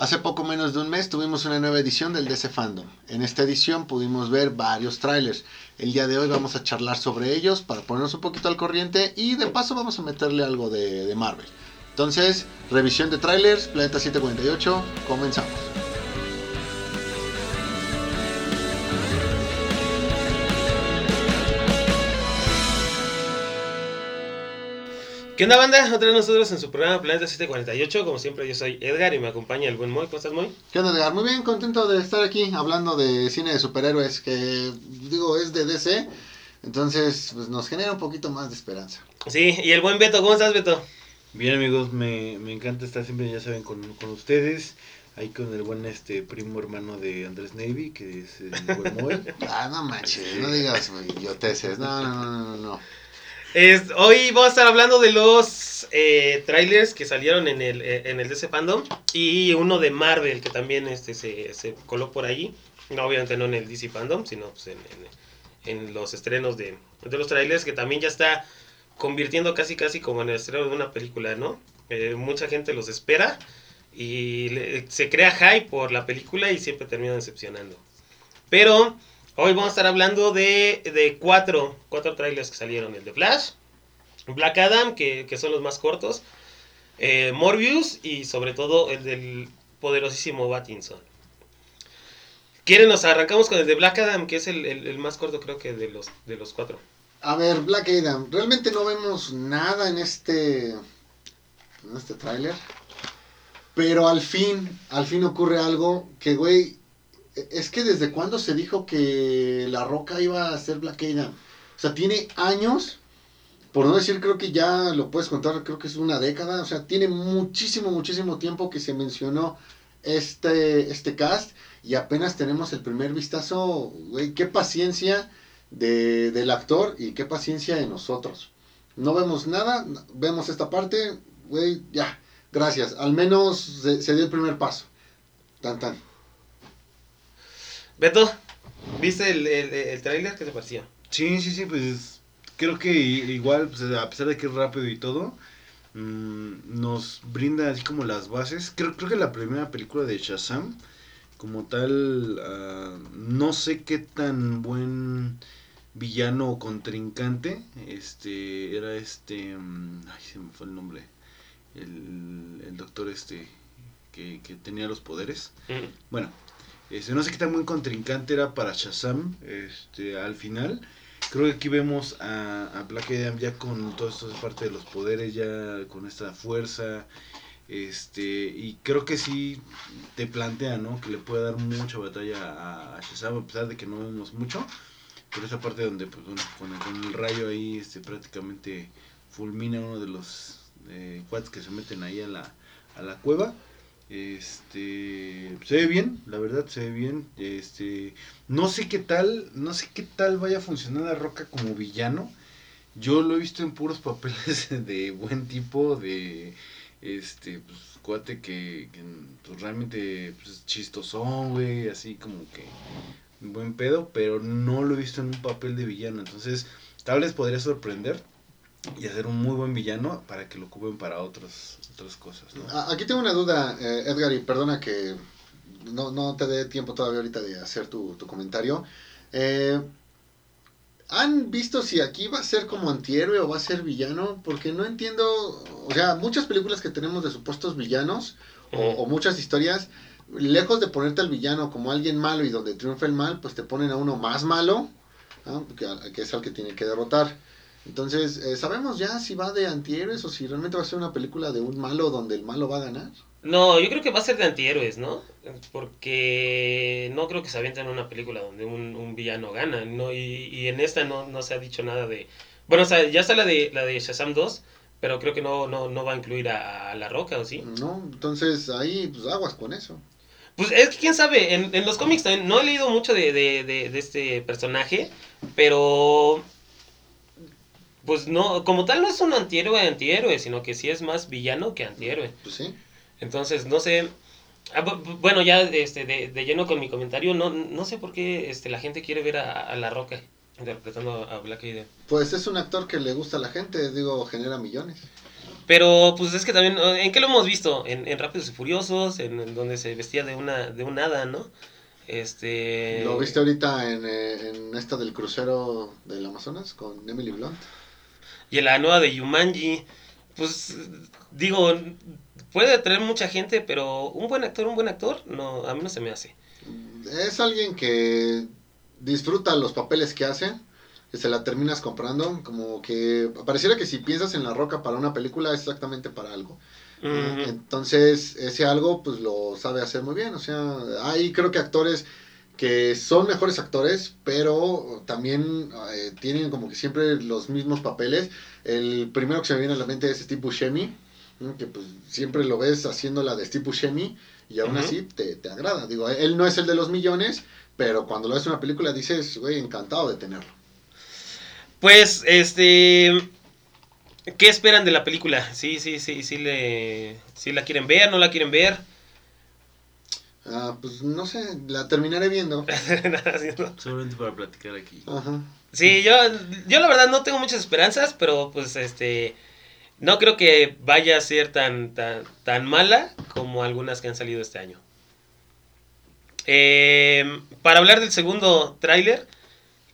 Hace poco menos de un mes tuvimos una nueva edición del DC Fandom. En esta edición pudimos ver varios trailers. El día de hoy vamos a charlar sobre ellos para ponernos un poquito al corriente y de paso vamos a meterle algo de, de Marvel. Entonces, revisión de trailers, Planeta 748, comenzamos. ¿Qué onda, banda? Otra vez nosotros en su programa Planeta 748. Como siempre, yo soy Edgar y me acompaña el buen Moy. ¿Cómo estás, Moy? ¿Qué onda, Edgar? Muy bien, contento de estar aquí hablando de cine de superhéroes, que digo, es de DC. Entonces, pues nos genera un poquito más de esperanza. Sí, y el buen Beto. ¿Cómo estás, Beto? Bien, amigos, me, me encanta estar siempre, ya saben, con, con ustedes. Ahí con el buen este primo hermano de Andrés Navy, que es el buen Moy. Ah, no manches, no digas idioteces. No, no, no, no, no. Hoy vamos a estar hablando de los eh, trailers que salieron en el, eh, en el DC Fandom y uno de Marvel que también este, se, se coló por ahí. No, obviamente no en el DC Fandom, sino pues, en, en, los estrenos de, de los trailers que también ya está convirtiendo casi casi como en el estreno de una película, ¿no? Eh, mucha gente los espera y se crea hype por la película y siempre terminan decepcionando. Pero hoy vamos a estar hablando de, de cuatro, cuatro trailers que salieron. El de Flash, Black Adam, que, que son los más cortos, eh, Morbius y sobre todo el del poderosísimo Batinson. ¿Quieren nos arrancamos con el de Black Adam, que es el, el- el más corto creo que de los, de los cuatro? A ver, Black Adam, realmente no vemos nada en este en este tráiler. Pero al fin, al fin ocurre algo que, güey, es que desde cuándo se dijo que La Roca iba a ser Black Adam. O sea, tiene años, por no decir, creo que ya lo puedes contar, creo que es una década. O sea, tiene muchísimo, muchísimo tiempo que se mencionó este, este cast y apenas tenemos el primer vistazo, güey, qué paciencia de, del actor y qué paciencia de nosotros. No vemos nada, vemos esta parte, güey, ya, gracias. Al menos se, se dio el primer paso. Tan, tan. Beto, ¿viste el, el, el tráiler? ¿Qué te pareció? Sí, sí, sí, pues creo que igual, pues, a pesar de que es rápido y todo, mm, nos brinda así como las bases. Creo, creo que la primera película de Shazam, como tal, ah, no sé qué tan buen villano o contrincante, este, era este, mm, ay, se me fue el nombre, el, el doctor este, que, que tenía los poderes. Mm. Bueno, este, no sé qué tan buen contrincante era para Shazam este, al final. Creo que aquí vemos a, a Black Adam ya con todo esto de parte de los poderes, ya con esta fuerza. Este, y creo que sí te plantea, ¿no? Que le puede dar mucha batalla a, a Shazam, a pesar de que no vemos mucho. Por esa parte donde, pues, bueno, con, el, rayo ahí, este, prácticamente fulmina uno de los eh, que se meten ahí a la, a la cueva. Este se ve bien, la verdad se ve bien. Este no sé qué tal, no sé qué tal vaya a funcionar la Roca como villano. Yo lo he visto en puros papeles de buen tipo, de este pues cuate que, pues, realmente pues, es chistosón, güey, así como que buen pedo, pero no lo he visto en un papel de villano, entonces tal vez podría sorprender y hacer un muy buen villano para que lo ocupen para otras otras cosas, Aquí tengo una duda, eh, Edgar, y perdona que no, no te dé tiempo todavía ahorita de hacer tu, tu comentario. Eh, ¿Han visto si aquí va a ser como antihéroe o va a ser villano? Porque no entiendo, o sea, muchas películas que tenemos de supuestos villanos o, o muchas historias, lejos de ponerte al villano como alguien malo y donde triunfa el mal, pues te ponen a uno más malo, ¿no? que, que es al que tiene que derrotar. Entonces, eh, ¿sabemos ya si va de antihéroes o si realmente va a ser una película de un malo donde el malo va a ganar? No, yo creo que va a ser de antihéroes, ¿no? Porque no creo que se avienten una película donde un, un villano gana, ¿no? Y, y en esta no, no se ha dicho nada de... Bueno, o sea, ya está la de, la de Shazam 2, pero creo que no, no, no va a incluir a, a La Roca, ¿o sí? ¿No? Entonces, ahí, pues aguas con eso. Pues es que quién sabe, en, en los cómics también, no he leído mucho de, de, de, de este personaje, pero pues no, como tal no es un antihéroe antihéroe, sino que sí es más villano que antihéroe. Pues sí. Entonces, no sé. ah, bu- bu- bueno, ya este, de, de lleno con mi comentario, no, no sé por qué este, la gente quiere ver a, a La Roca interpretando a Black Adam. Pues es un actor que le gusta a la gente, digo, genera millones. Pero pues es que también, ¿en qué lo hemos visto? En, en Rápidos y Furiosos, en, en donde se vestía de una de un hada, ¿no? Este... ¿Lo viste ahorita en, eh, en esta del crucero del Amazonas con Emily Blunt? Y en la nueva de Yumanji, pues digo, puede atraer mucha gente, pero un buen actor, un buen actor, no, a mí no se me hace. Es alguien que disfruta los papeles que hace, que se la terminas comprando, como que pareciera que si piensas en La Roca para una película es exactamente para algo. Entonces, ese algo pues lo sabe hacer muy bien, o sea, hay creo que actores que son mejores actores, pero también eh, tienen como que siempre los mismos papeles. El primero que se me viene a la mente es Steve Buscemi, que pues siempre lo ves haciendo la de Steve Buscemi y aún así te, te agrada. Digo, él no es el de los millones, pero cuando lo ves en una película dices, güey, encantado de tenerlo. Pues, este... ¿Qué esperan de la película? Sí, sí, sí, sí, le, sí la quieren ver, no la quieren ver. Ah, pues no sé, la terminaré viendo. Nada, ¿no? Solamente para platicar aquí. Ajá. Sí, yo, yo la verdad no tengo muchas esperanzas, pero pues este no creo que vaya a ser tan, tan, tan mala como algunas que han salido este año. Eh, para hablar del segundo tráiler,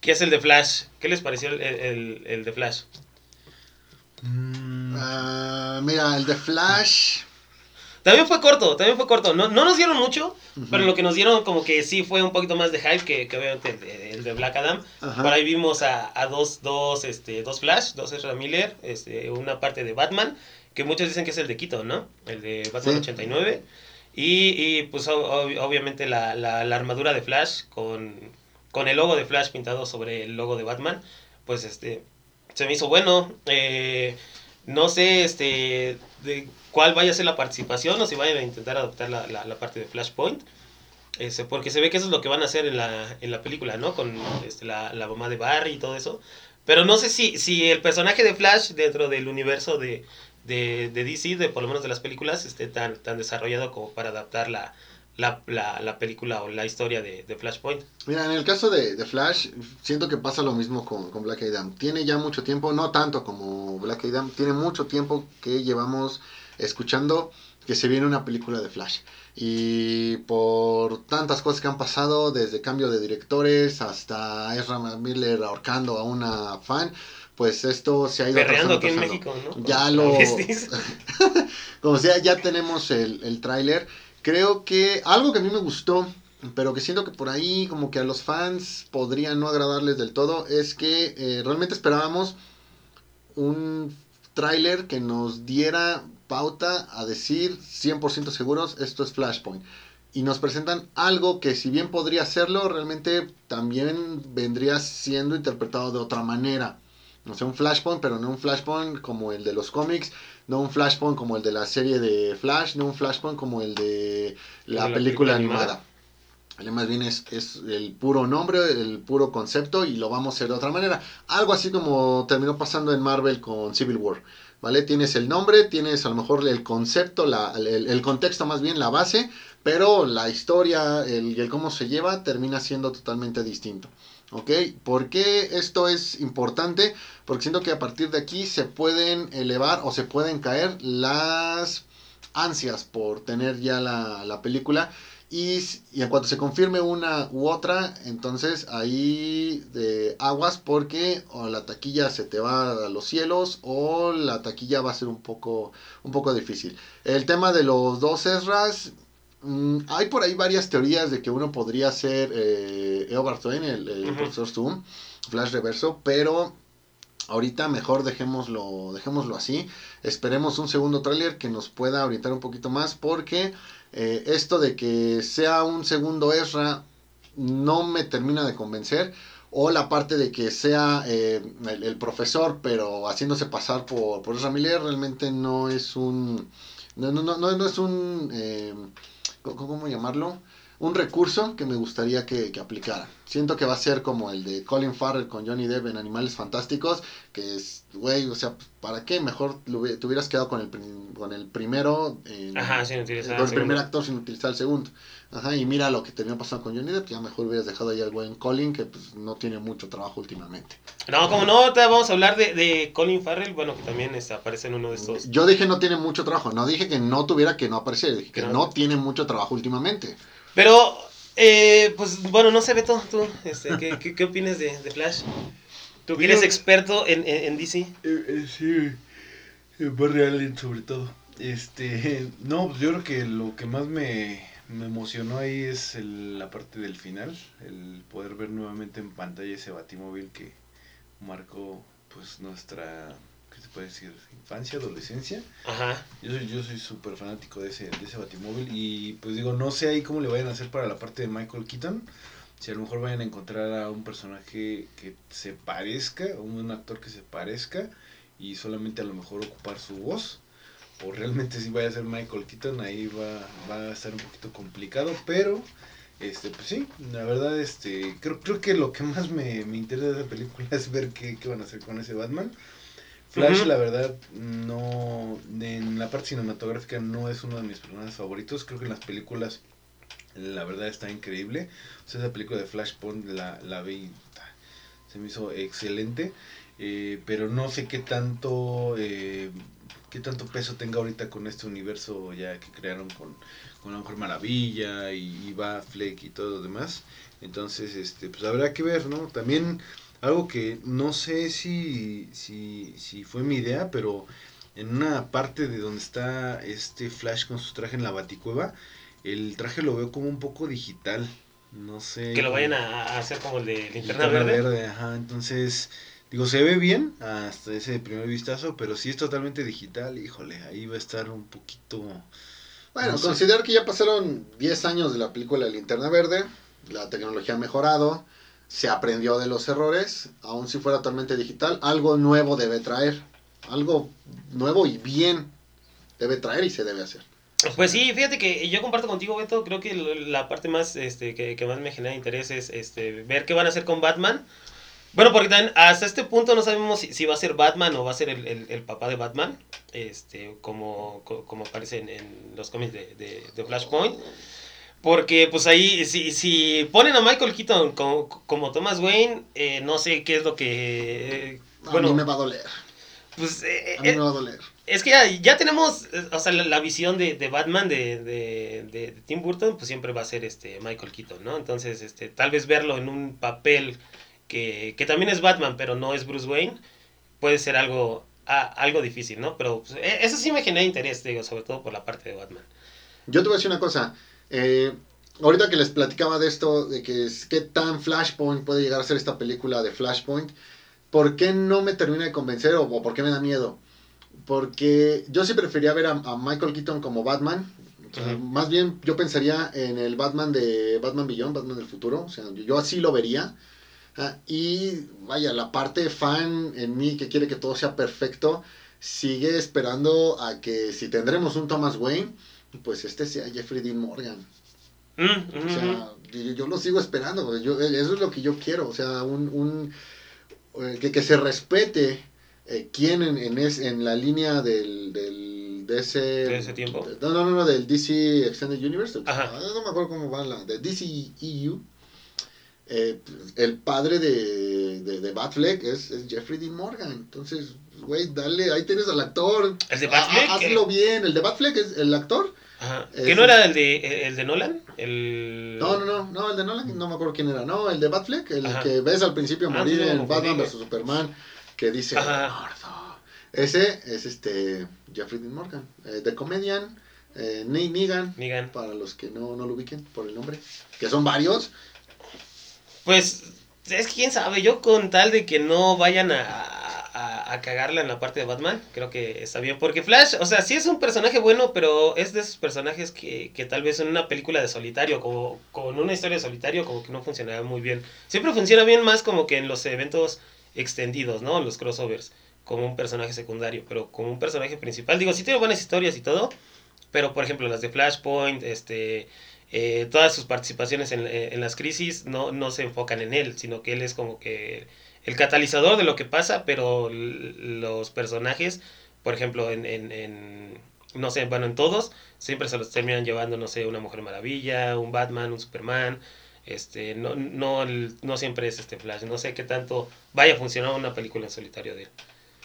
que es el de Flash, ¿qué les pareció el, el- el de Flash? Mm, Ah, mira, el de Flash. También fue corto, también fue corto. No, no nos dieron mucho, pero lo que nos dieron como que sí fue un poquito más de hype que, que obviamente el de, el de Black Adam. Por ahí vimos a, a dos, dos, este, dos Flash, dos Ezra Miller, este, una parte de Batman, que muchos dicen que es el de Quito, ¿no? El de Batman Sí. 89. Y, y, pues ob- ob- obviamente la, la, la armadura de Flash con, con el logo de Flash pintado sobre el logo de Batman, pues este se me hizo bueno. Eh, no sé este de cuál vaya a ser la participación o si vayan a intentar adoptar la, la, la parte de Flashpoint. Este, porque se ve que eso es lo que van a hacer en la, en la película, ¿no? Con este, la, la mamá de Barry y todo eso. Pero no sé si, si el personaje de Flash dentro del universo de, de, de DC, de por lo menos de las películas, esté tan, tan desarrollado como para adaptar la, la, la, la película o la historia de, de Flashpoint. Mira, en el caso de, de Flash, siento que pasa lo mismo con, con Black Adam. Tiene ya mucho tiempo, no tanto como Black Adam, tiene mucho tiempo que llevamos escuchando que se viene una película de Flash. Y por tantas cosas que han pasado, desde cambio de directores hasta Ezra Miller ahorcando a una fan, pues esto se ha ido Perreando aquí en. México, ¿no? Ya lo-. Como sea, ya tenemos el, el tráiler. Creo que algo que a mí me gustó, pero que siento que por ahí como que a los fans podría no agradarles del todo, es que eh, realmente esperábamos un tráiler que nos diera pauta a decir 100% seguros, esto es Flashpoint. Y nos presentan algo que si bien podría serlo, realmente también vendría siendo interpretado de otra manera. No sé, un Flashpoint, pero no un Flashpoint como el de los cómics, no un Flashpoint como el de la serie de Flash, no un Flashpoint como el de la, De la película, película animada. animada. El más bien es, es el puro nombre, el puro concepto y lo vamos a hacer de otra manera. Algo así como terminó pasando en Marvel con Civil War. ¿Vale? Tienes el nombre, tienes a lo mejor el concepto, la, el, contexto más bien, la base, pero la historia el, el cómo se lleva termina siendo totalmente distinto. ¿Ok? ¿Por qué esto es importante? Porque siento que a partir de aquí se pueden elevar o se pueden caer las ansias por tener ya la, la película. Y, y en cuanto se confirme una u otra, entonces ahí de aguas porque o la taquilla se te va a los cielos o la taquilla va a ser un poco, un poco difícil. El tema de los dos Ezras, mm, hay por ahí varias teorías de que uno podría ser eh, Eobard Thawne, el, el Ujú. profesor Zoom, Flash Reverso, pero ahorita mejor dejémoslo, dejémoslo así. Esperemos un segundo tráiler que nos pueda orientar un poquito más porque eh, esto de que sea un segundo Ezra no me termina de convencer. O la parte de que sea eh, el, profesor, pero haciéndose pasar por, por Ezra Miller, realmente no es un. No, no, no, no, es un. eh, ¿cómo, cómo llamarlo? Un recurso que me gustaría que, que aplicara. Siento que va a ser como el de Colin Farrell con Johnny Depp en Animales Fantásticos, que es, güey, o sea, ¿para qué? Mejor te hubieras quedado con el, con el primero, en- Ajá, sin utilizar con el primer actor sin utilizar el segundo. Ajá, y mira lo que terminó pasando con Johnny Depp, ya mejor hubieras dejado ahí al buen Colin, que pues no tiene mucho trabajo últimamente. No, como no, ahorita vamos a hablar de, de Colin Farrell, bueno, que también aparece en uno de estos. Yo dije no tiene mucho trabajo, no dije que no tuviera que no aparecer, dije que Que no. no tiene mucho trabajo últimamente. Pero, eh, pues bueno, no sé, Beto, tú, este, ¿qué, qué, qué opinas de, de Flash? Tú que eres experto en, en, en DC. Eh, eh, sí, eh, Barry Allen sobre todo. Este, no, pues yo creo que lo que más me, me emocionó ahí es el- la parte del final, el poder ver nuevamente en pantalla ese batimóvil que marcó pues nuestra, ¿qué se puede decir? Infancia, adolescencia. Ajá. Yo soy, yo soy súper fanático de ese, de ese batimóvil y pues digo, no sé ahí cómo le vayan a hacer para la parte de Michael Keaton. Si a lo mejor vayan a encontrar a un personaje que se parezca, un actor que se parezca y solamente a lo mejor ocupar su voz. O realmente si vaya a ser Michael Keaton, ahí va, va a estar un poquito complicado, pero este pues sí, la verdad este creo, creo que lo que más me, me interesa de la película es ver qué, qué van a hacer con ese Batman. Flash, la verdad, no. En la parte cinematográfica no es uno de mis personajes favoritos. Creo que en las películas, la verdad, está increíble. O sea, esa película de Flashpoint la, la vi. Se me hizo excelente. eh, pero no sé qué tanto. eh, qué tanto peso tenga ahorita con este universo ya que crearon con, con la Mujer Maravilla y, y Batfleck y todo lo demás. Entonces, este, pues habrá que ver, ¿no? También algo que no sé si, si, si fue mi idea, pero en una parte de donde está este Flash con su traje en la baticueva, el traje lo veo como un poco digital. No sé. Que lo vayan a, hacer como el de Linterna Verde. Ajá, entonces, digo, se ve bien hasta ese primer vistazo, pero si es totalmente digital, híjole, ahí va a estar un poquito... Bueno, No sé. considerar que ya pasaron 10 años de la película de Linterna Verde, la tecnología ha mejorado, se aprendió de los errores, aun si fuera totalmente digital, algo nuevo debe traer, algo nuevo y bien debe traer y se debe hacer. Pues sí, fíjate que yo comparto contigo, Beto. Creo que la parte más este, que, más me genera interés es este, ver qué van a hacer con Batman. Bueno, porque también hasta este punto no sabemos si, va a ser Batman o va a ser el, papá de Batman, este, como, co- como aparece en, los cómics de- de Flashpoint. Porque pues ahí, si, si ponen a Michael Keaton como, como Thomas Wayne, eh, no sé qué es lo que... eh, A mí me va a doler, pues... eh, a mí eh, me va a doler. es que ya, ya tenemos, eh, o sea, la, la visión de, de Batman de, de, de- Tim Burton, pues siempre va a ser este Michael Keaton, ¿no? Entonces, este, tal vez verlo en un papel que, que también es Batman, pero no es Bruce Wayne, puede ser algo, a- algo difícil, ¿no? Pero pues, eh, eso sí me genera interés, digo, sobre todo por la parte de Batman. Yo te voy a decir una cosa. Eh, ahorita que les platicaba de esto, de que es, qué tan Flashpoint puede llegar a ser esta película de Flashpoint, ¿por qué no me termina de convencer o, o por qué me da miedo? Porque yo sí prefería ver a, a Michael Keaton como Batman. O sea, Ujú. Más bien yo pensaría en el Batman de Batman Beyond, Batman del futuro. O sea, yo, yo así lo vería. Ah, y vaya, la parte fan en mí que quiere que todo sea perfecto, sigue esperando a que si tendremos un Thomas Wayne, pues este sea Jeffrey Dean Morgan. Mm, mm, O sea, yo, yo lo sigo esperando. Yo- eso es lo que yo quiero, o sea, un, un eh, que, que se respete eh, quién en, en, es- en la línea del, del de ese ¿De ese tiempo? no, no, no, no, del DC Extended Universe, Ajá. ah, no me acuerdo cómo va la, de DC EU. eh, el padre de, de, de Batfleck es, es Jeffrey Dean Morgan. Entonces, güey, dale, ahí tienes al actor. ¿El de Batfleck? hazlo bien. El de Batfleck es el actor. Ajá. ¿Que no era el de, el de Nolan? El... No, no, no, no, el de Nolan, no me acuerdo quién era. No, el de Batfleck, el Ajá. que ves al principio Ah, morir en Batman vs Superman, que dice. "Gordo". Ese es este Jeffrey Dean Morgan, eh, The Comedian, eh, Negan, Negan. para los que no, no lo ubiquen por el nombre, que son varios. Pues, es quién sabe, yo con tal de que no vayan a, a, cagarla en la parte de Batman, creo que está bien. Porque Flash, o sea, sí es un personaje bueno, pero es de esos personajes que, que tal vez en una película de solitario, como con una historia de solitario, como que no funcionaba muy bien. Siempre funciona bien más como que en los eventos extendidos, ¿no? Los crossovers, como un personaje secundario, pero como un personaje principal. Digo, sí tiene buenas historias y todo, pero por ejemplo las de Flashpoint, este... eh, todas sus participaciones en, en, las crisis no, no se enfocan en él, sino que él es como que el catalizador de lo que pasa, pero los personajes, por ejemplo, en, en, en, no sé, bueno, en todos, siempre se los terminan llevando, no sé, una Mujer Maravilla, un Batman, un Superman, este, no, no, no siempre es este Flash, no sé qué tanto vaya a funcionar una película en solitario de él.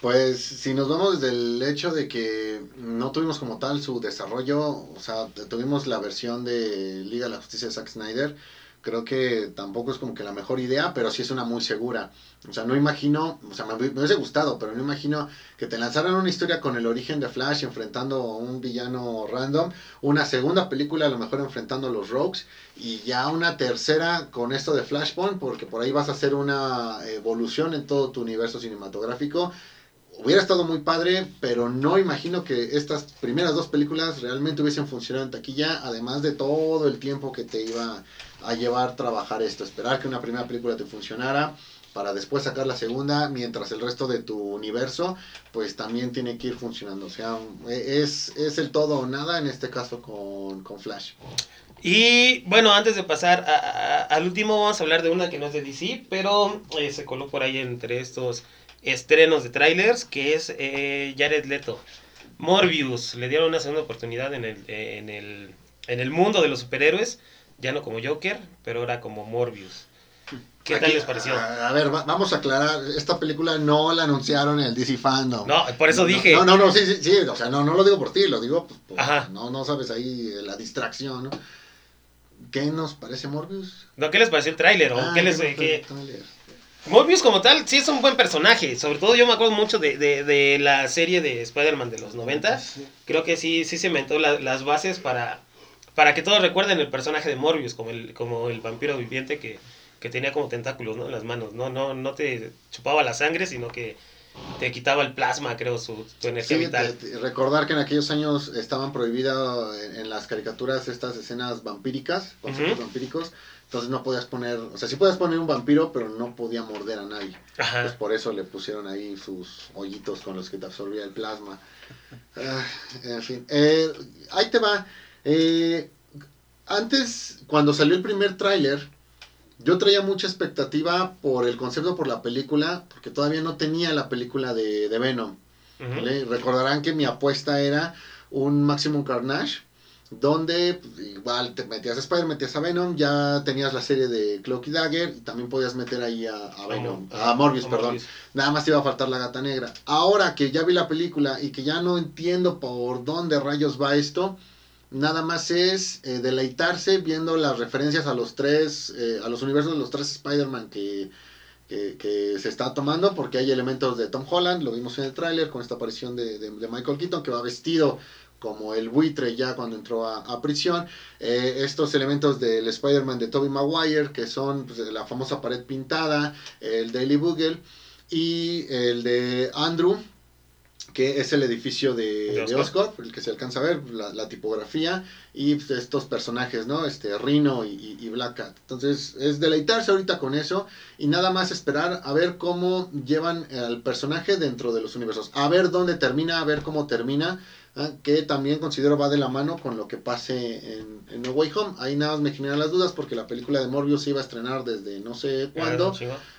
Pues si nos vamos desde el hecho de que no tuvimos como tal su desarrollo, o sea, tuvimos la versión de Liga de la Justicia de Zack Snyder, creo que tampoco es como que la mejor idea, pero sí es una muy segura. O sea, no imagino, o sea, me, hubiese gustado, pero no imagino que te lanzaran una historia con el origen de Flash enfrentando a un villano random, una segunda película a lo mejor enfrentando a los Rogues y ya una tercera con esto de Flashpoint, porque por ahí vas a hacer una evolución en todo tu universo cinematográfico hubiera estado muy padre, pero no imagino que estas primeras dos películas realmente hubiesen funcionado en taquilla, además de todo el tiempo que te iba a llevar trabajar esto, esperar que una primera película te funcionara para después sacar la segunda, mientras el resto de tu universo pues también tiene que ir funcionando, o sea, es, es el todo o nada en este caso con, con Flash. Y bueno, antes de pasar al último, vamos a hablar de una que no es de DC, pero eh, se coló por ahí entre estos estrenos de trailers, que es eh, Jared Leto. Morbius, le dieron una segunda oportunidad en el, en, el, en el mundo de los superhéroes, ya no como Joker, pero ahora como Morbius. ¿Qué tal les pareció? A, ver, vamos a aclarar, esta película no la anunciaron en el DC Fandom. No, por eso dije. No, no, no, sí, sí, sí, o sea, no, no lo digo por ti, lo digo, pues, Ajá. no, no sabes ahí la distracción, ¿no? ¿Qué nos parece Morbius? No, ¿qué les pareció el tráiler? Ah, ¿Qué les... Qué... Morbius como tal, sí es un buen personaje. Sobre todo yo me acuerdo mucho de, de, de la serie de Spider-Man de los 90. Creo que sí, sí se inventó las bases para, para que todos recuerden el personaje de Morbius como el, como el vampiro viviente que, que tenía como tentáculos ¿no? en las manos. No, no, no te chupaba la sangre, sino que te quitaba el plasma, creo, su, tu energía vital. recordar que en aquellos años estaban prohibidas en, las caricaturas estas escenas vampíricas, vampíricos, entonces no podías poner, o sea, sí podías poner un vampiro, pero no podía morder a nadie. Pues por eso le pusieron ahí sus hoyitos con los que te absorbía el plasma. Ah, en fin, eh, ahí te va. Eh, antes, cuando salió el primer tráiler, yo traía mucha expectativa por el concepto, por la película, porque todavía no tenía la película de, Venom. Recordarán que mi apuesta era un Maximum Carnage donde pues, igual te metías a Spider, metías a Venom, ya tenías la serie de Cloak y Dagger y también podías meter ahí a, Venom, a Morbius, perdón. Nada más te iba a faltar la gata negra. Ahora que ya vi la película y que ya no entiendo por dónde rayos va esto, nada más es eh, deleitarse viendo las referencias a los tres, eh, a los universos de los tres Spider-Man que, que, se está tomando, porque hay elementos de Tom Holland, lo vimos en el tráiler con esta aparición de, de Michael Keaton que va vestido como el buitre ya cuando entró a, prisión. Eh, estos elementos del Spider-Man de Tobey Maguire, que son pues, la famosa pared pintada, el Daily Bugle, y el de Andrew, que es el edificio de, de, Oscorp, el que se alcanza a ver, la, tipografía, y pues, estos personajes, ¿no? Este Rhino y, y, Black Cat. Entonces, es deleitarse ahorita con eso y nada más esperar a ver cómo llevan al personaje dentro de los universos. A ver dónde termina, a ver cómo termina. ¿Ah? que también considero va de la mano con lo que pase en, No Way Home. Ahí nada más me generan las dudas porque la película de Morbius se iba a estrenar desde no sé cuándo.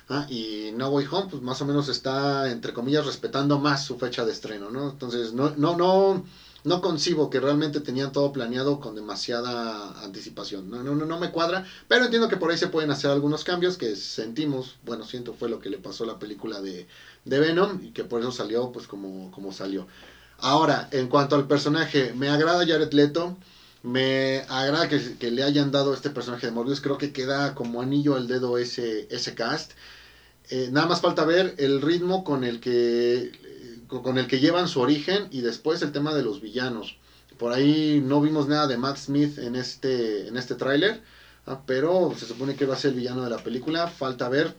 ¿ah? y No Way Home, pues más o menos está, entre comillas, respetando más su fecha de estreno, ¿no? Entonces, no, no, no, no concibo que realmente tenían todo planeado con demasiada anticipación. No, no, no, no me cuadra, pero entiendo que por ahí se pueden hacer algunos cambios que sentimos, bueno, siento fue lo que le pasó a la película de, de Venom y que por eso salió pues como, como salió. Ahora, en cuanto al personaje, me agrada Jared Leto. Me agrada que, le hayan dado este personaje de Morbius. Creo que queda como anillo al dedo ese, ese cast. Eh, nada más falta ver el ritmo con el que con el que llevan su origen y después el tema de los villanos. Por ahí no vimos nada de Matt Smith en este en este tráiler, ¿ah? pero se supone que va a ser el villano de la película. Falta ver.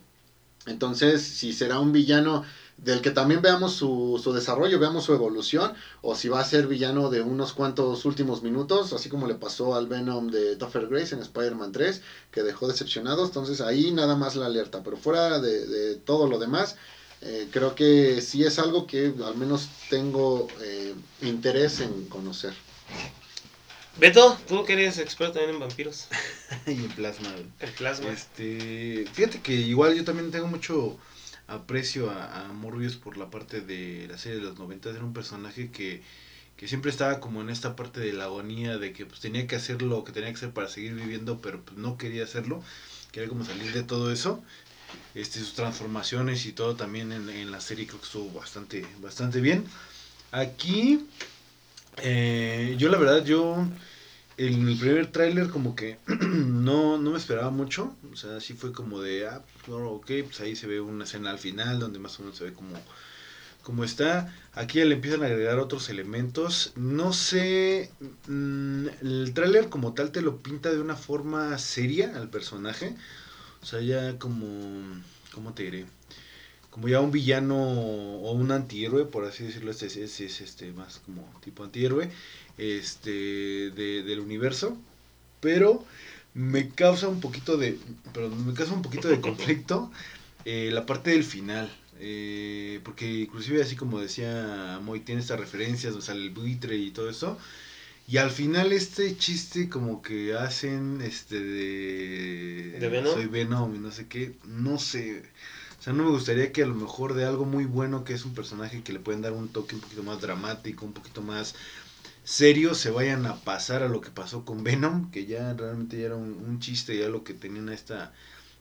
Entonces, si será un villano del que también veamos su, su, desarrollo, veamos su evolución, o si va a ser villano de unos cuantos últimos minutos, así como le pasó al Venom de Topher Grace en Spider-Man 3, que dejó decepcionado, entonces ahí nada más la alerta, pero fuera de, todo lo demás, eh, creo que sí es algo que al menos tengo eh, interés en conocer. Beto, tú que eres experto también en vampiros. y en plasma. El plasma. Este, fíjate que igual yo también tengo mucho aprecio a, Morbius por la parte de la serie de los 90. Era un personaje que, que siempre estaba como en esta parte de la agonía, de que pues tenía que hacer lo que tenía que hacer para seguir viviendo, pero pues no quería hacerlo. Quería como salir de todo eso. Este, sus transformaciones y todo también en, en la serie creo que estuvo bastante, bastante bien. Aquí, eh, yo la verdad, yo en el primer tráiler como que no, no me esperaba mucho. O sea, sí fue como de, ah, pues, ok, pues ahí se ve una escena al final donde más o menos se ve como, como está. Aquí ya le empiezan a agregar otros elementos. No sé, mm, el tráiler como tal te lo pinta de una forma seria al personaje. O sea, ya como, ¿cómo te diré? Como ya un villano o un antihéroe, por así decirlo, este es, es- es, este más como tipo antihéroe este de- del universo. Pero me causa un poquito de, perdón, me causa un poquito de conflicto eh, la parte del final. eh, porque inclusive así como decía Moy, tiene estas referencias, donde sale el buitre y todo eso. Y al final este chiste como que hacen este de... ¿De Venom? Soy Venom y no sé qué. No sé. O sea, no me gustaría que a lo mejor de algo muy bueno que es un personaje que le pueden dar un toque un poquito más dramático, un poquito más serio, se vayan a pasar a lo que pasó con Venom, que ya realmente ya era un, chiste, ya lo que tenían esta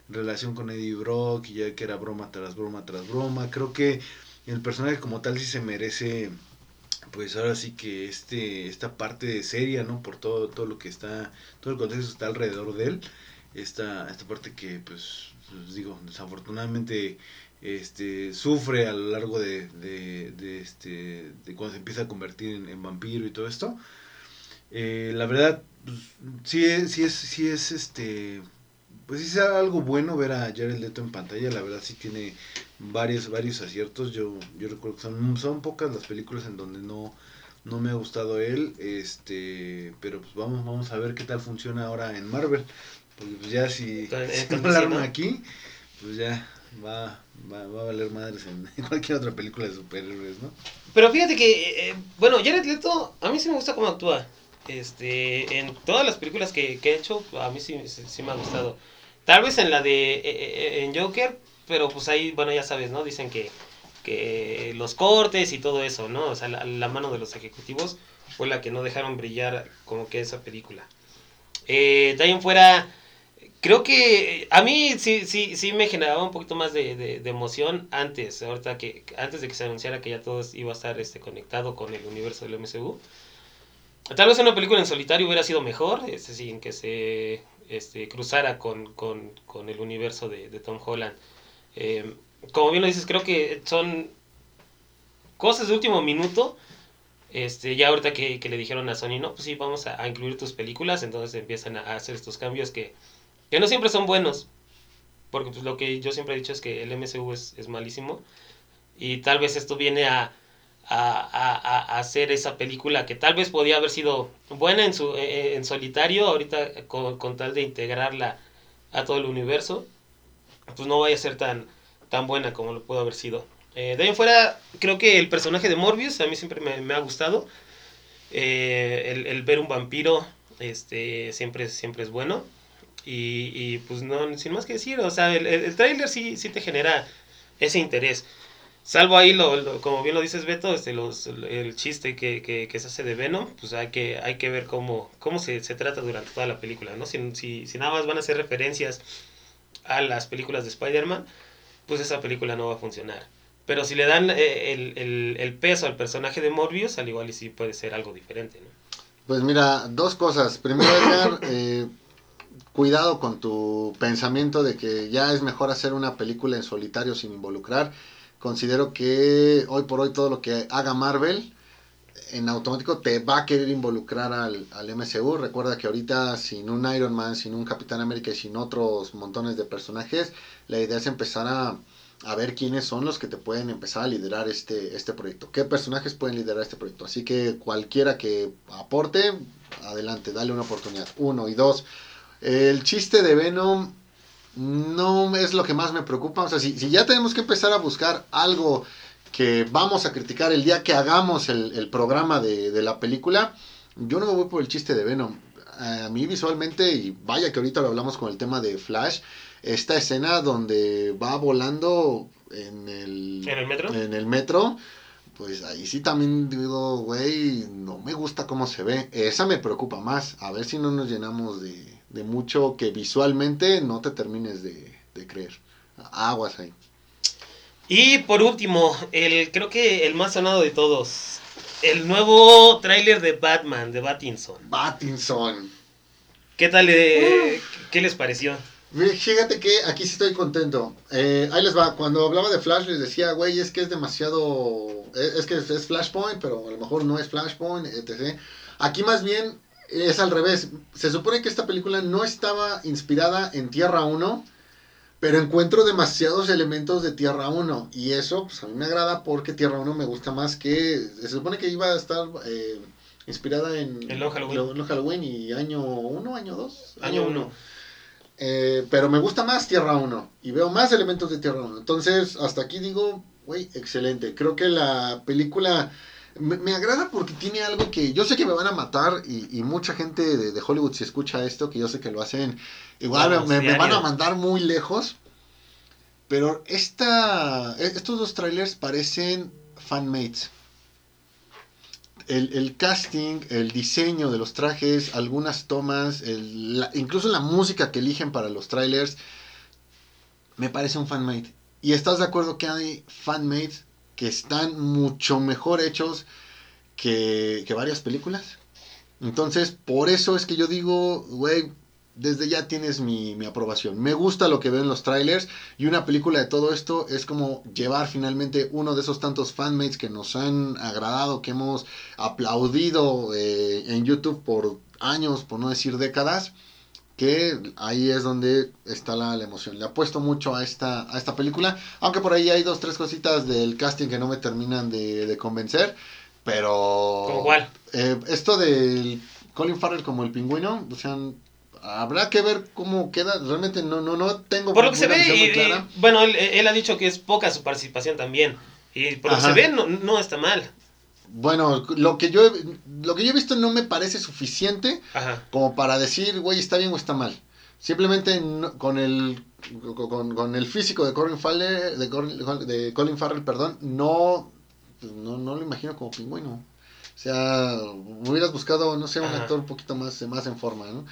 relación con Eddie Brock, y ya que era broma tras broma tras broma. Creo que el personaje como tal sí se merece pues ahora sí que este esta parte seria no por todo todo lo que está todo el contexto está alrededor de él esta esta parte que pues, pues, digo desafortunadamente este sufre a lo largo de, de, de, este de cuando se empieza a convertir en, en vampiro y todo esto Eh, la verdad pues, sí es sí es sí es este pues sí es algo bueno ver a Jared Leto en pantalla la verdad sí tiene varios varios aciertos yo yo recuerdo que son son pocas las películas en donde no no me ha gustado él este pero pues vamos vamos a ver qué tal funciona ahora en Marvel porque pues ya si, Con- si ¿no? aquí pues ya va, va, va a valer madres en, cualquier otra película de superhéroes no Pero fíjate que, eh, bueno, Jared Leto, a mí sí me gusta cómo actúa. Este, en todas las películas que, que he hecho, a mí sí, sí, sí me ha gustado. Tal vez en la de eh, eh, en Joker, pero pues ahí, bueno, ya sabes, ¿no? Dicen que, que los cortes y todo eso, ¿no? O sea, la, la mano de los ejecutivos fue la que no dejaron brillar como que esa película. Eh, también fuera, creo que a mí sí, sí, sí me generaba un poquito más de, de- emoción antes, ahorita que, antes de que se anunciara que ya todo iba a estar este, conectado con el universo del MCU. Tal vez una película en solitario hubiera sido mejor, es decir, en que se este, cruzara con, con, con el universo de, de Tom Holland. Eh, como bien lo dices, creo que son cosas de último minuto. Este, ya ahorita que, que le dijeron a Sony, no, pues sí, vamos a, incluir tus películas, entonces empiezan a hacer estos cambios que, que no siempre son buenos. Porque pues lo que yo siempre he dicho es que el MCU es, malísimo. Y tal vez esto viene a, a, a- hacer esa película que tal vez podía haber sido buena en, su, eh, en solitario, ahorita con, con tal de integrarla a todo el universo, pues no vaya a ser tan, tan buena como lo pudo haber sido. Eh, de ahí en fuera, creo que el personaje de Morbius a mí siempre me, ha gustado. Eh, el, el ver un vampiro este, siempre, siempre es bueno. Y, y, pues no, sin más que decir, o sea, el, el, el tráiler sí, sí te genera ese interés. Salvo ahí, lo, lo- como bien lo dices Beto, este, los, el chiste que, que, que se hace de Venom, pues hay que, hay que ver cómo, cómo se, se trata durante toda la película, ¿no? Si, si, si nada más van a hacer referencias a las películas de Spider-Man, pues esa película no va a funcionar. Pero si le dan eh, el, el, el peso al personaje de Morbius, al igual y sí puede ser algo diferente, ¿no? Pues mira, dos cosas. Primero, Edgar, eh, cuidado con tu pensamiento de que ya es mejor hacer una película en solitario sin involucrar. Considero que hoy por hoy todo lo que haga Marvel en automático te va a querer involucrar al, al MCU. Recuerda que ahorita sin un Iron Man, sin un Capitán América y sin otros montones de personajes, la idea es empezar a, a ver quiénes son los que te pueden empezar a liderar este, este proyecto. ¿Qué personajes pueden liderar este proyecto? Así que cualquiera que aporte, adelante, dale una oportunidad. Uno y dos. El chiste de Venom no es lo que más me preocupa. O sea, si, si ya tenemos que empezar a buscar algo que vamos a criticar el día que hagamos el, el programa de, de la película, yo no me voy por el chiste de Venom. A mí visualmente, y vaya que ahorita lo hablamos con el tema de Flash, esta escena donde va volando en el, ¿En el metro? en el metro, pues ahí sí también digo, güey, no me gusta cómo se ve. Esa me preocupa más. A ver si no nos llenamos de, de mucho que visualmente no te termines de, de creer. Aguas ahí. Y por último, el creo que el más sonado de todos. El nuevo tráiler de Batman, de Battinson. Pattinson. ¿Qué tal? eh, ¿Qué les pareció? Fíjate que aquí sí estoy contento. Eh, ahí les va. Cuando hablaba de Flash les decía, güey, es que es demasiado... Es, es que es, es Flashpoint, pero a lo mejor no es Flashpoint, etc. Aquí más bien es al revés. Se supone que esta película no estaba inspirada en Tierra 1, pero encuentro demasiados elementos de Tierra 1. Y eso, pues a mí me agrada porque Tierra 1 me gusta más que... Se supone que iba a estar... eh, inspirada en En Long Halloween. Long- Long Halloween y año 1, año 2. Año uno. Eh, pero me gusta más Tierra 1 y veo más elementos de Tierra 1. Entonces, hasta aquí digo, güey, excelente. Creo que la película me, me agrada porque tiene algo que yo sé que me van a matar y, y mucha gente de, de Hollywood si escucha esto, que yo sé que lo hacen, igual me, me van a mandar muy lejos. Pero esta, e- estos dos trailers parecen fanmates. El, el casting, el diseño de los trajes, algunas tomas, el- la- incluso la música que eligen para los trailers, me parece un fanmate. Y estás de acuerdo que hay fanmates que están mucho mejor hechos que, que varias películas. Entonces, por eso es que yo digo, güey, desde ya tienes mi, mi aprobación. Me gusta lo que veo en los trailers y una película de todo esto es como llevar finalmente uno de esos tantos fanmates que nos han agradado, que hemos aplaudido eh, en YouTube por años, por no decir décadas, que ahí es donde está la, la emoción. Le apuesto mucho a esta, a esta película, aunque por ahí hay dos, tres cositas del casting que no me terminan de, de convencer, pero... ¿Con cuál? Eh, esto del Colin Farrell como el pingüino, o sea, habrá que ver cómo queda. Realmente no, no, no tengo Por lo que se ve, y- bueno, él, él ha dicho que es poca su participación también. Y por lo que se ve, no, no está mal. Bueno, lo que yo he, lo que yo he visto no me parece suficiente Ajá. como para decir, güey, está bien o está mal. Simplemente no- con el con, con el físico de Colin Farrell, de, Colin- de Colin Farrell, perdón, no, pues, no, no lo imagino como pingüino. O sea, hubieras buscado, no sé, un Ajá. actor un poquito más, más en forma, ¿no?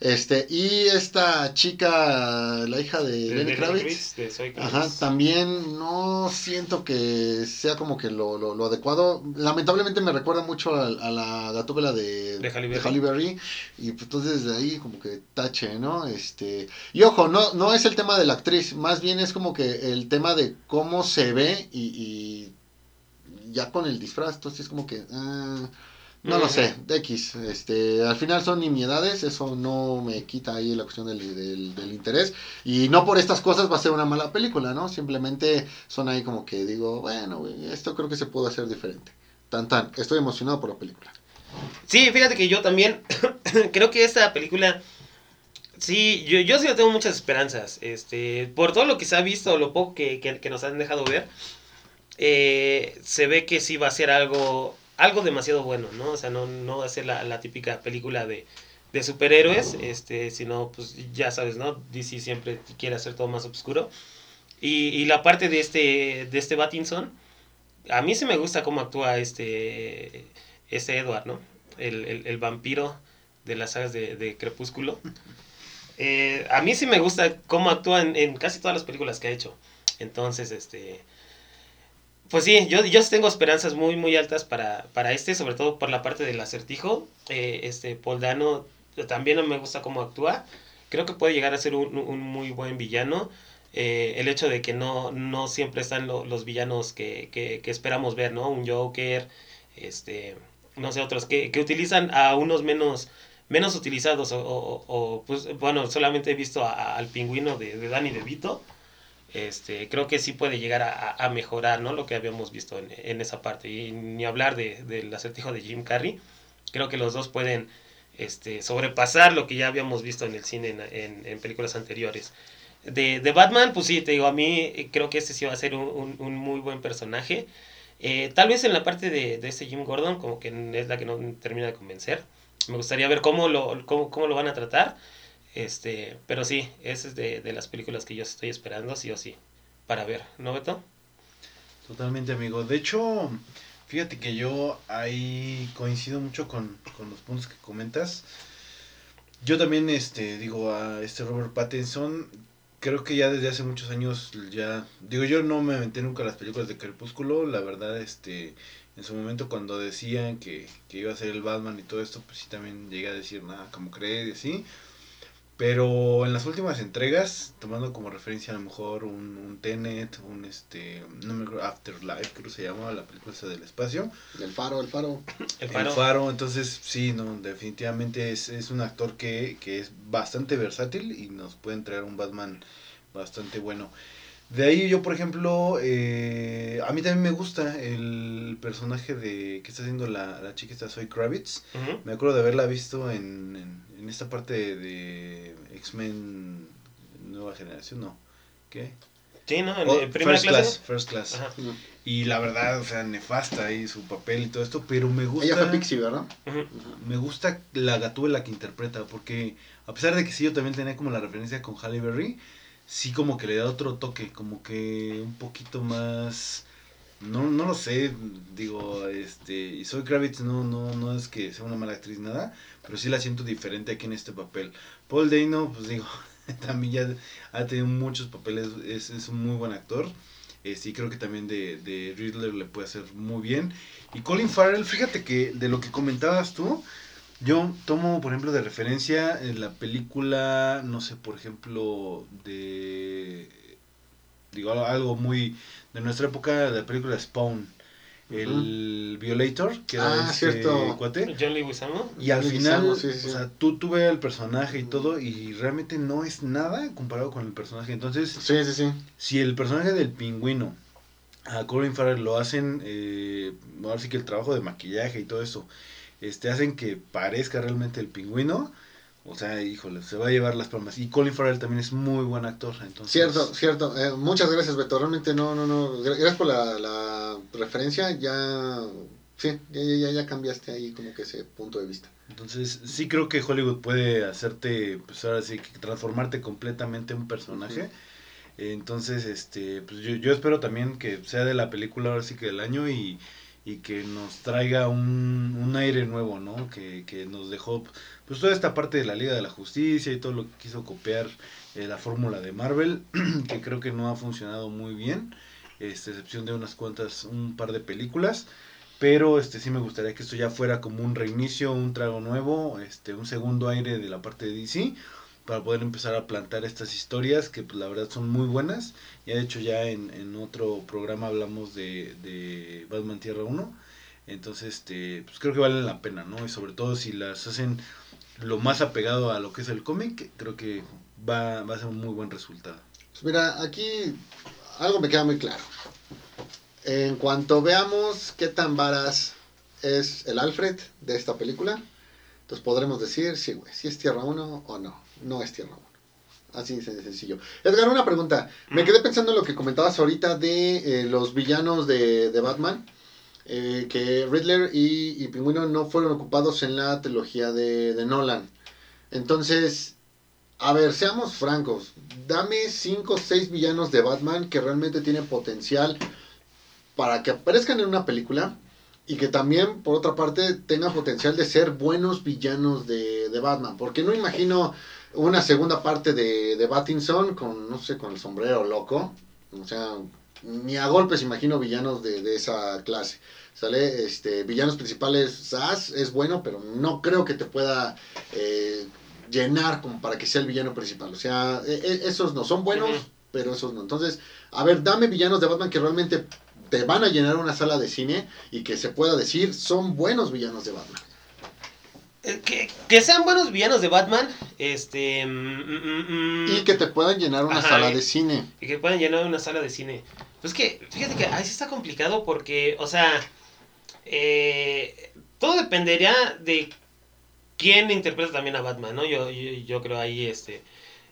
Este, y esta chica, la hija de, De- Lenny Kravitz, Kravitz, de Ajá, también no siento que sea como que lo, lo, lo adecuado. Lamentablemente me recuerda mucho a, a la gatúbela de, De Halle Berry. Berry, Y pues, entonces de ahí como que tache, ¿no? Este, y ojo, no, no es el tema de la actriz, más bien es como que el tema de cómo se ve y, y ya con el disfraz, entonces es como que... ah, no lo sé, de X. Este, al final son nimiedades, eso no me quita ahí la cuestión del, del, del interés. Y no por estas cosas va a ser una mala película, ¿no? Simplemente son ahí como que digo, bueno, esto creo que se puede hacer diferente. Tan tan, estoy emocionado por la película. Sí, fíjate que yo también creo que esta película, sí, yo, yo sí tengo muchas esperanzas. Este, por todo lo que se ha visto, lo poco que, que- que nos han dejado ver, eh, se ve que sí va a ser algo, algo demasiado bueno, ¿no? O sea, no, no va a ser la, la típica película de, de superhéroes, este, sino, pues ya sabes, ¿no? DC siempre quiere hacer todo más oscuro. Y, y la parte de este, de este Battinson, a mí sí me gusta cómo actúa este, este Edward, ¿no? El, el- el vampiro de las sagas de, de Crepúsculo. Eh, a mí sí me gusta cómo actúa en, en casi todas las películas que ha hecho. Entonces, este... Pues sí, yo, yo tengo esperanzas muy, muy altas para, para este, sobre todo por la parte del acertijo. Eh, este Paul Dano también me gusta cómo actúa. Creo que puede llegar a ser un, muy buen villano. Eh, el hecho de que no, no siempre están lo- los villanos que, que, esperamos ver, ¿no? Un Joker, este, no sé, otros que, que utilizan a unos menos, menos utilizados o, o- pues, bueno, solamente he visto al pingüino de, de Danny DeVito. Este, creo que sí puede llegar a, mejorar, ¿no? Lo que habíamos visto en, esa parte. Y ni hablar de, del acertijo de Jim Carrey. Creo que los dos pueden este, sobrepasar lo que ya habíamos visto en el cine en, películas anteriores. De, de Batman, pues sí, te digo, a mí eh, creo que este sí va a ser un, un- un muy buen personaje. Eh, tal vez en la parte de, de este Jim Gordon, como que es la que no termina de convencer. Me gustaría ver cómo lo, cómo, cómo lo van a tratar. Este, pero sí, esa es de, de las películas que yo estoy esperando, sí o sí, para ver, ¿no, Beto? Totalmente, amigo. De hecho, fíjate que yo ahí coincido mucho con, con los puntos que comentas. Yo también, este, digo, a este Robert Pattinson, creo que ya desde hace muchos años, ya, digo, yo no me aventé nunca a las películas de Crepúsculo, la verdad, este, en su momento cuando decían que, que iba a ser el Batman y todo esto, pues sí también llegué a decir, nada, como crees y así. Pero en las últimas entregas, tomando como referencia a lo mejor un, un Tenet, un este, no me acuerdo, Afterlife, creo que se llama la película esa del espacio. El faro, el faro. El El faro. entonces sí, no, definitivamente es, es un actor que, que es bastante versátil y nos puede entregar un Batman bastante bueno. De ahí yo, por ejemplo, eh, a mí también me gusta el personaje de que está haciendo la, la chica esta Zoe Kravitz. Me acuerdo de haberla visto en, en, en esta parte de, X-Men Nueva Generación, ¿no? ¿Qué? Sí, ¿no? En, Oh, en primera first clase. Class, First Class. Ajá. Y la verdad, o sea, nefasta ahí su papel y todo esto, pero me gusta... Ella fue Pixie, ¿verdad? Me gusta la gatúbela que interpreta, porque a pesar de que sí yo también tenía como la referencia con Halle Berry, sí como que le da otro toque, como que un poquito más... No, no lo sé, digo, este, y soy Kravitz no, no, no es que sea una mala actriz nada, pero sí la siento diferente aquí en este papel. Paul Dano, pues digo, también ya ha tenido muchos papeles, es, es un muy buen actor. Eh, sí, creo que también de, de Riddler le puede hacer muy bien. Y Colin Farrell, fíjate que de lo que comentabas tú, yo tomo, por ejemplo, de referencia en la película, no sé, por ejemplo, de. Digo, algo muy. de nuestra época, la película Spawn. El Violator, que era Ah, este cierto. cuate. John Leguizamo. Y al final, sí, sí. o sea, tú, tú ves el personaje y todo, y realmente no es nada comparado con el personaje. Entonces, Sí, sí, sí. si el personaje del pingüino a Colin Farrell lo hacen, eh, ahora sí que el trabajo de maquillaje y todo eso, este, hacen que parezca realmente el pingüino, o sea, híjole, se va a llevar las palmas. Y Colin Farrell también es muy buen actor, entonces... Cierto, cierto. Eh, muchas gracias, Beto. Realmente no, no, no. gra- Gracias por la, la referencia. Ya, sí, ya, ya, ya- cambiaste ahí como que ese punto de vista. Entonces, sí creo que Hollywood puede hacerte, pues ahora sí, transformarte completamente en un personaje. Entonces, este, pues yo, yo espero también que sea de la película ahora sí que del año y, y que nos traiga un, un aire nuevo, ¿no? Que, que nos dejó, pues toda esta parte de la Liga de la Justicia y todo lo que quiso copiar eh, la fórmula de Marvel, que creo que no ha funcionado muy bien, este, excepción de unas cuantas, un par de películas. Pero este sí me gustaría que esto ya fuera como un reinicio, un trago nuevo, este, un segundo aire de la parte de DC para poder empezar a plantar estas historias que pues, la verdad son muy buenas. Ya de hecho ya en, en otro programa hablamos de, de Batman Tierra 1. Entonces este, pues creo que valen la pena, ¿no? Y sobre todo si las hacen lo más apegado a lo que es el cómic, creo que va, va a ser un muy buen resultado. Pues mira, aquí algo me queda muy claro. En cuanto veamos qué tan varas es el Alfred de esta película, entonces podremos decir si, güey, si es Tierra 1 o no. No es Tierra 1. Así de sencillo. Edgar, una pregunta. Me Mm. quedé pensando en lo que comentabas ahorita de eh, los villanos de, de Batman. Eh, que Riddler y, Pingüino no fueron ocupados en la trilogía de, Nolan. Entonces, a ver, seamos francos. Dame 5 o 6 villanos de Batman que realmente tienen potencial para que aparezcan en una película y que también, por otra parte, tengan potencial de ser buenos villanos de, de Batman. Porque no imagino una segunda parte de, de Battinson con, no sé, con el sombrero loco. O sea, ni a golpes imagino villanos de, de esa clase. ¿Sale? Este, villanos principales, Sass es bueno, pero no creo que te pueda eh, llenar como para que sea el villano principal. O sea, e- e- esos no son buenos, pero esos no. Entonces, a ver, dame villanos de Batman que realmente te van a llenar una sala de cine y que se pueda decir son buenos villanos de Batman. Eh, Que, que sean buenos villanos de Batman, este... mm, mm, mm, Y que te puedan llenar una Ajá, sala de cine. y que puedan llenar una sala de cine. Pues que, fíjate que ahí sí está complicado porque, o sea, eh, todo dependería de quién interpreta también a Batman, ¿no? Yo, yo, yo creo ahí, este,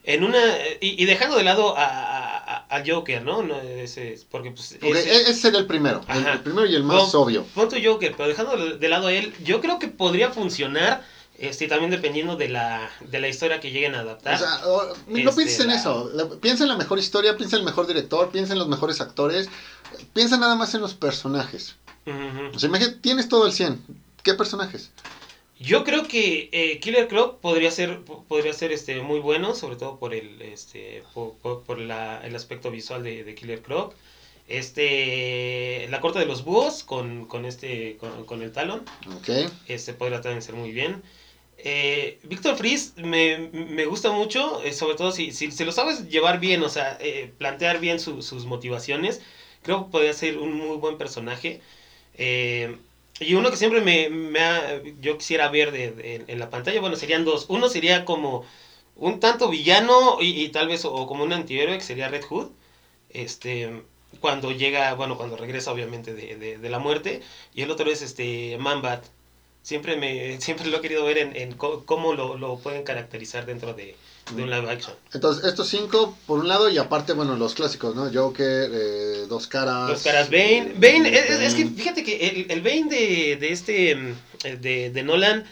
en una, y, y dejando de lado a, a- al Joker, ¿no? no ese, es- porque pues... Ok, ese- e- ese sería el primero. El, el primero y el más Pon- obvio. Pon tu Joker, pero dejando de de lado a él, yo creo que podría funcionar, este, también dependiendo de la, de la historia que lleguen a adaptar. O sea, o- no Este, pienses en la- eso. Piensa en la mejor historia, piensa en el mejor director, piensa en los mejores actores. Piensa nada más en los personajes. O sea, imagínate, tienes todo el 100. ¿Qué personajes? Yo creo que eh, Killer Croc podría ser podría ser este muy bueno, sobre todo por el este por, por- por la- el aspecto visual de, de Killer Croc. Este la corte de los búhos con, con este con, con el talón, este podría también ser muy bien. Eh, Víctor Fries me, me gusta mucho, eh, sobre todo si, si, lo sabes llevar bien, o sea, eh, plantear bien su- sus motivaciones, creo que podría ser un muy buen personaje. Y uno que siempre me, me ha- yo quisiera ver de, en la pantalla, bueno, serían dos. Uno sería como un tanto villano y, tal vez o, como un antihéroe que sería Red Hood. Este, cuando llega, bueno, cuando regresa obviamente de, de- la muerte. Y el otro es este Manbat. Siempre me siempre lo he querido ver en, en cómo lo, lo pueden caracterizar dentro de, de un live action. Entonces, estos cinco, por un lado, y aparte, bueno, los clásicos, ¿no? Joker, eh, Dos Caras. Dos caras Bane. Bane, es, que fíjate que el, el Bane de, de este mm, de, de Nolan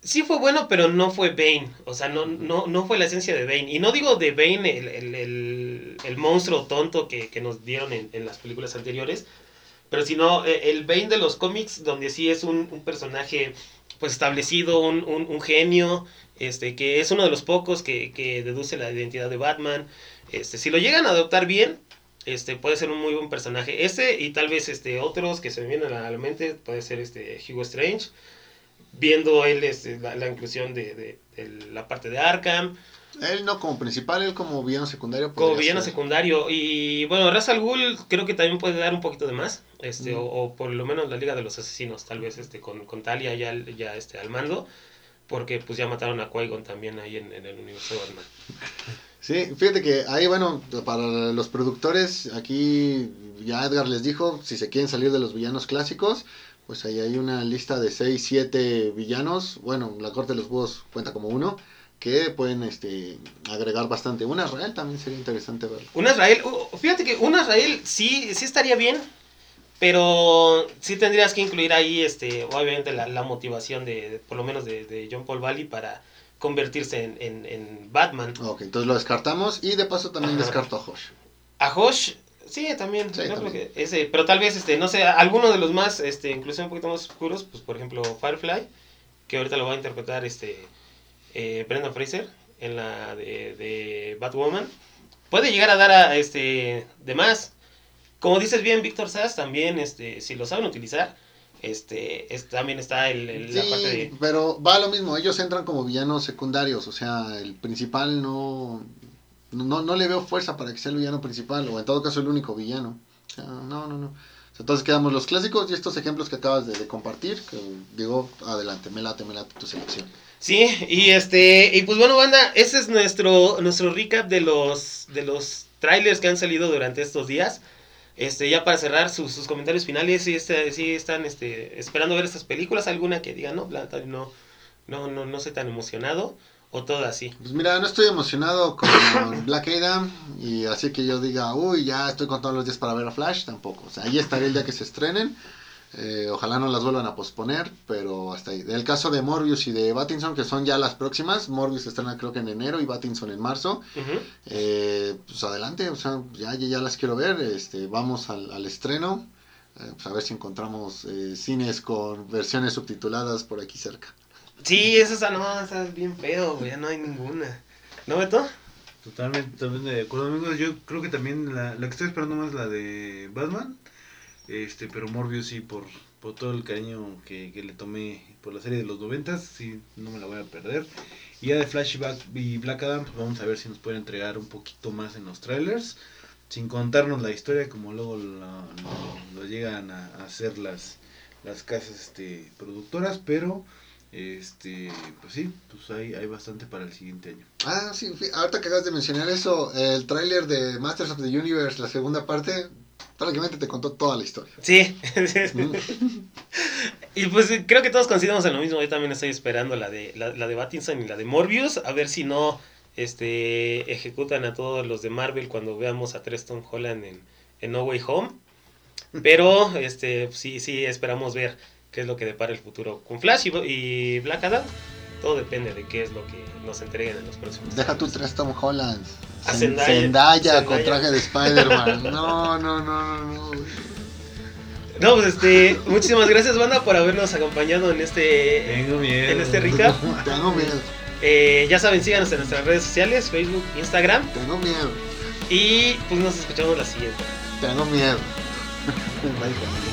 sí fue bueno, pero no fue Bane. O sea, no, no, no fue la esencia de Bane. Y no digo de Bane el, el, el- el monstruo tonto que, que nos dieron en, en las películas anteriores, pero sino eh, el Bane de los cómics, donde sí es un, un personaje pues establecido, un, un, genio, este, que es uno de los pocos que, que deduce la identidad de Batman. Este, si lo llegan a adoptar bien, este, puede ser un muy buen personaje. Ese y tal vez este, otros que se me vienen a la mente, puede ser este Hugo Strange, viendo él este, la, inclusión de- de la parte de Arkham, Él no como principal, él como villano secundario. como villano ser. secundario. Y bueno, Ra's al Ghul creo que también puede dar un poquito de más, este, o, o por lo menos la Liga de los Asesinos, tal vez este, con, con Talia ya, ya este, al mando. Porque pues ya mataron a Qui-Gon también ahí en, en el universo de Batman. Sí, fíjate que ahí, bueno, para los productores, aquí ya Edgar les dijo, si se quieren salir de los villanos clásicos, pues ahí hay una lista de 6, 7 villanos, bueno, la Corte de los Búhos cuenta como uno, que pueden este, agregar bastante. Una real también sería interesante verlo. Un Azrael, uh, fíjate que un Azrael sí, sí estaría bien, pero sí tendrías que incluir ahí, este, obviamente, la, la motivación de, de- por lo menos de, de John Paul Valley para convertirse en, en- en Batman. Ok, entonces lo descartamos y de paso también Ajá. descarto a Hosh. A Hosh, sí, también, Sí, yo creo también. que ese, pero tal vez, este, no sé, alguno de los más, este, incluso un poquito más oscuros, pues por ejemplo Firefly, que ahorita lo va a interpretar, este, eh, Brendan Fraser en la de, de Batwoman, puede llegar a dar a, este, de más. Como dices bien, Víctor Sass también, este, si lo saben utilizar, este, es- también está el, el- la Sí, parte de... pero va a lo mismo, ellos entran como villanos secundarios, o sea, el principal no, no, no le veo fuerza para que sea el villano principal, o en todo caso el único villano. O sea, no, no, no. Entonces quedamos los clásicos y estos ejemplos que acabas de, de compartir, que digo, adelante, me late, me late tu selección. Sí, y este, y pues bueno, banda, ese es nuestro, nuestro recap de los, de los trailers que han salido durante estos días. Este, ya para cerrar sus, sus comentarios finales, si, este, si están este, esperando ver estas películas, alguna que diga, no, no, no, no, no soy tan emocionado, o todo así. Pues mira, no estoy emocionado con Black Adam y así que yo diga, uy, ya estoy contando los días para ver a Flash, tampoco. O sea, ahí estaré el día que se estrenen. Eh, ojalá no las vuelvan a posponer, pero hasta ahí. Del caso de Morbius y de Battinson, que son ya las próximas, Morbius estrena creo que en enero y Battinson en marzo. Eh, pues adelante, o sea, ya, ya, las quiero ver. Este, vamos al, al estreno. Eh, pues a ver si encontramos eh, cines con versiones subtituladas por aquí cerca. Sí, esa está, no, está bien feo, ya no hay ninguna. ¿No, Beto? Totalmente, totalmente de acuerdo, amigos. Yo creo que también la, la que estoy esperando más es la de Batman. Este, pero Morbius sí, por, por todo el cariño que, que le tomé por la serie de los noventas, sí, no me la voy a perder. Y ya de Flash y Black, Adam, pues vamos a ver si nos pueden entregar un poquito más en los trailers. Sin contarnos la historia como luego lo, llegan a, hacer las, las casas este, productoras, pero este pues sí, pues hay, hay bastante para el siguiente año. Ah, sí, ahorita que acabas de mencionar eso, el tráiler de Masters of the Universe, la segunda parte, prácticamente te contó toda la historia. Sí. Mm. y pues creo que todos coincidimos en lo mismo. Yo también estoy esperando la de, la, la de Battinson y la de Morbius. A ver si no este ejecutan a todos los de Marvel cuando veamos a Treston Holland en, en No Way Home. Pero este sí, sí esperamos ver qué es lo que depara el futuro con Flash y, y Black Adam. Todo depende de qué es lo que nos entreguen en los próximos Deja tu tres Tom Holland. A Zen- Zendaya. Zendaya con traje de Spider-Man. No, no, no, no, no. No, pues este, muchísimas gracias, banda, por habernos acompañado en este, Tengo miedo. en este recap. Tengo miedo, Eh, ya saben, síganos en nuestras redes sociales, Facebook, Instagram. tengo miedo, Y pues nos escuchamos la siguiente. tengo miedo.